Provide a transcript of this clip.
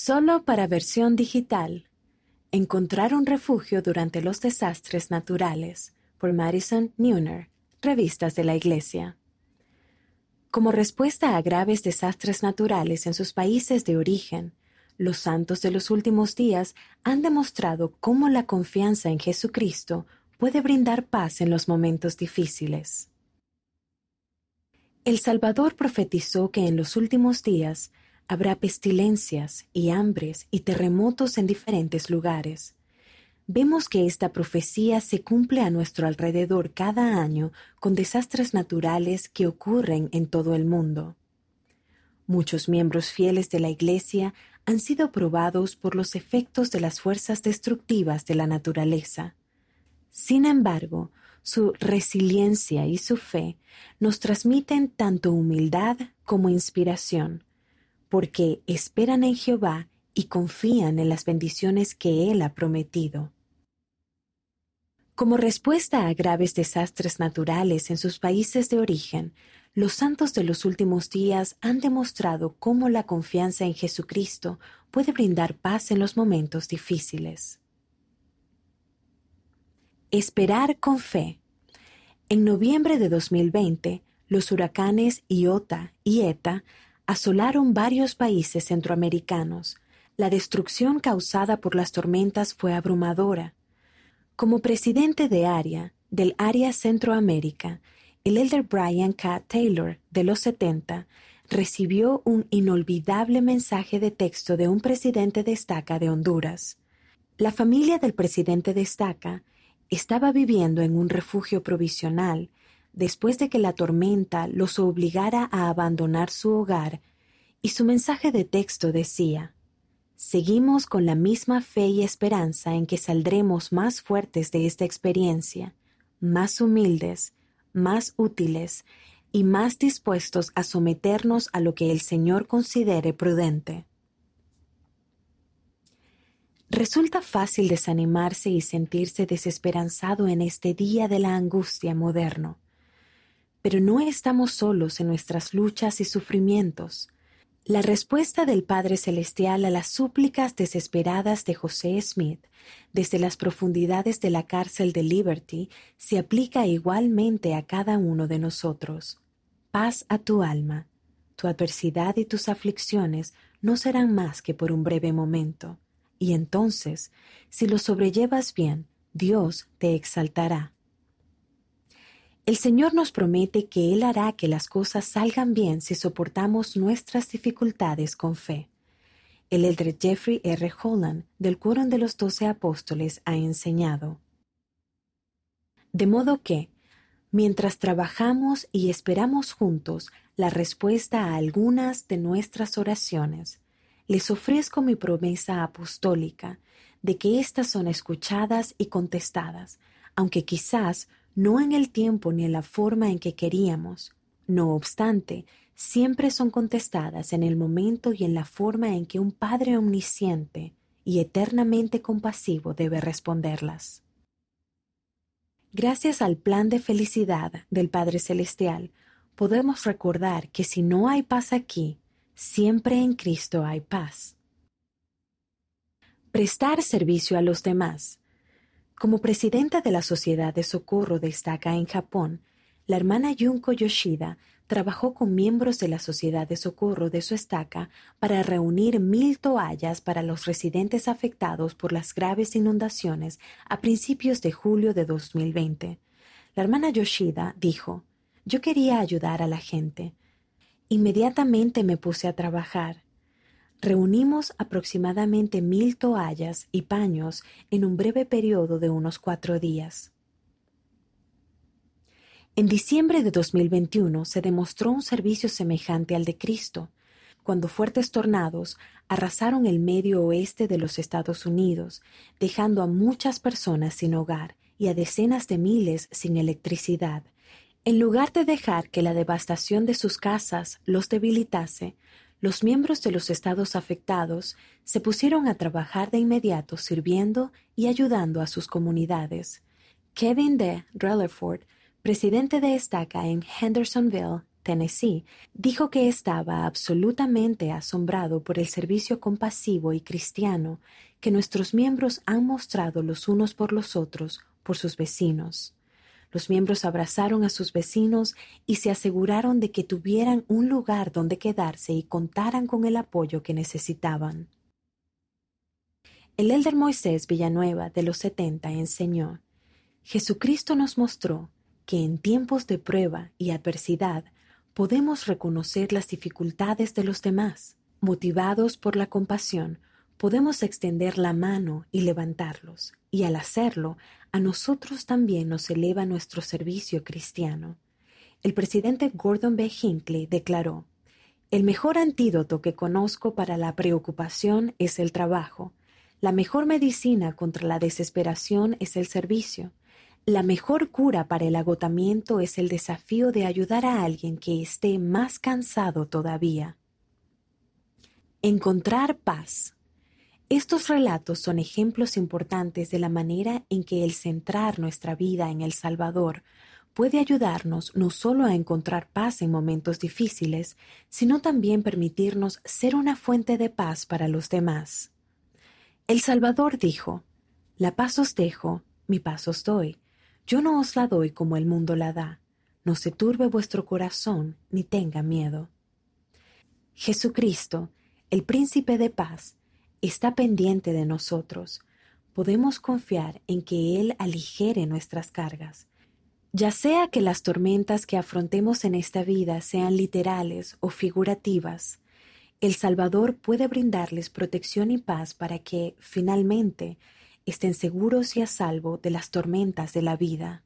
Solo para versión digital. Encontrar un refugio durante los desastres naturales por Madison Neuner, Revistas de la Iglesia. Como respuesta a graves desastres naturales en sus países de origen, los santos de los últimos días han demostrado cómo la confianza en Jesucristo puede brindar paz en los momentos difíciles. El Salvador profetizó que en los últimos días Habrá pestilencias y hambres y terremotos en diferentes lugares. Vemos que esta profecía se cumple a nuestro alrededor cada año con desastres naturales que ocurren en todo el mundo. Muchos miembros fieles de la Iglesia han sido probados por los efectos de las fuerzas destructivas de la naturaleza. Sin embargo, su resiliencia y su fe nos transmiten tanto humildad como inspiración porque esperan en Jehová y confían en las bendiciones que Él ha prometido. Como respuesta a graves desastres naturales en sus países de origen, los santos de los últimos días han demostrado cómo la confianza en Jesucristo puede brindar paz en los momentos difíciles. Esperar con fe. En noviembre de 2020, los huracanes Iota y Eta asolaron varios países centroamericanos. La destrucción causada por las tormentas fue abrumadora. Como presidente de área del área Centroamérica, el elder Brian K. Taylor, de los 70, recibió un inolvidable mensaje de texto de un presidente de estaca de Honduras. La familia del presidente de estaca estaba viviendo en un refugio provisional después de que la tormenta los obligara a abandonar su hogar, y su mensaje de texto decía, Seguimos con la misma fe y esperanza en que saldremos más fuertes de esta experiencia, más humildes, más útiles y más dispuestos a someternos a lo que el Señor considere prudente. Resulta fácil desanimarse y sentirse desesperanzado en este día de la angustia moderno. Pero no estamos solos en nuestras luchas y sufrimientos. La respuesta del Padre Celestial a las súplicas desesperadas de José Smith desde las profundidades de la cárcel de Liberty se aplica igualmente a cada uno de nosotros. Paz a tu alma. Tu adversidad y tus aflicciones no serán más que por un breve momento, y entonces, si lo sobrellevas bien, Dios te exaltará. El Señor nos promete que Él hará que las cosas salgan bien si soportamos nuestras dificultades con fe. El elder Jeffrey R. Holland del Quórum de los Doce Apóstoles ha enseñado. De modo que, mientras trabajamos y esperamos juntos la respuesta a algunas de nuestras oraciones, les ofrezco mi promesa apostólica de que éstas son escuchadas y contestadas, aunque quizás no en el tiempo ni en la forma en que queríamos. No obstante, siempre son contestadas en el momento y en la forma en que un Padre omnisciente y eternamente compasivo debe responderlas. Gracias al plan de felicidad del Padre Celestial, podemos recordar que si no hay paz aquí, siempre en Cristo hay paz. Prestar servicio a los demás como presidenta de la Sociedad de Socorro de Estaca en Japón, la hermana Junko Yoshida trabajó con miembros de la Sociedad de Socorro de su estaca para reunir mil toallas para los residentes afectados por las graves inundaciones a principios de julio de 2020. La hermana Yoshida dijo, Yo quería ayudar a la gente. Inmediatamente me puse a trabajar Reunimos aproximadamente mil toallas y paños en un breve periodo de unos cuatro días. En diciembre de 2021 se demostró un servicio semejante al de Cristo, cuando fuertes tornados arrasaron el medio oeste de los Estados Unidos, dejando a muchas personas sin hogar y a decenas de miles sin electricidad. En lugar de dejar que la devastación de sus casas los debilitase, los miembros de los estados afectados se pusieron a trabajar de inmediato sirviendo y ayudando a sus comunidades. Kevin D. Rutherford, presidente de Estaca en Hendersonville, Tennessee, dijo que estaba absolutamente asombrado por el servicio compasivo y cristiano que nuestros miembros han mostrado los unos por los otros por sus vecinos. Los miembros abrazaron a sus vecinos y se aseguraron de que tuvieran un lugar donde quedarse y contaran con el apoyo que necesitaban. El elder Moisés Villanueva de los setenta enseñó, Jesucristo nos mostró que en tiempos de prueba y adversidad podemos reconocer las dificultades de los demás. Motivados por la compasión, podemos extender la mano y levantarlos, y al hacerlo, a nosotros también nos eleva nuestro servicio cristiano. El presidente Gordon B. Hinckley declaró, El mejor antídoto que conozco para la preocupación es el trabajo. La mejor medicina contra la desesperación es el servicio. La mejor cura para el agotamiento es el desafío de ayudar a alguien que esté más cansado todavía. Encontrar paz. Estos relatos son ejemplos importantes de la manera en que el centrar nuestra vida en el Salvador puede ayudarnos no solo a encontrar paz en momentos difíciles, sino también permitirnos ser una fuente de paz para los demás. El Salvador dijo, La paz os dejo, mi paz os doy. Yo no os la doy como el mundo la da. No se turbe vuestro corazón, ni tenga miedo. Jesucristo, el príncipe de paz, está pendiente de nosotros. Podemos confiar en que Él aligere nuestras cargas. Ya sea que las tormentas que afrontemos en esta vida sean literales o figurativas, el Salvador puede brindarles protección y paz para que, finalmente, estén seguros y a salvo de las tormentas de la vida.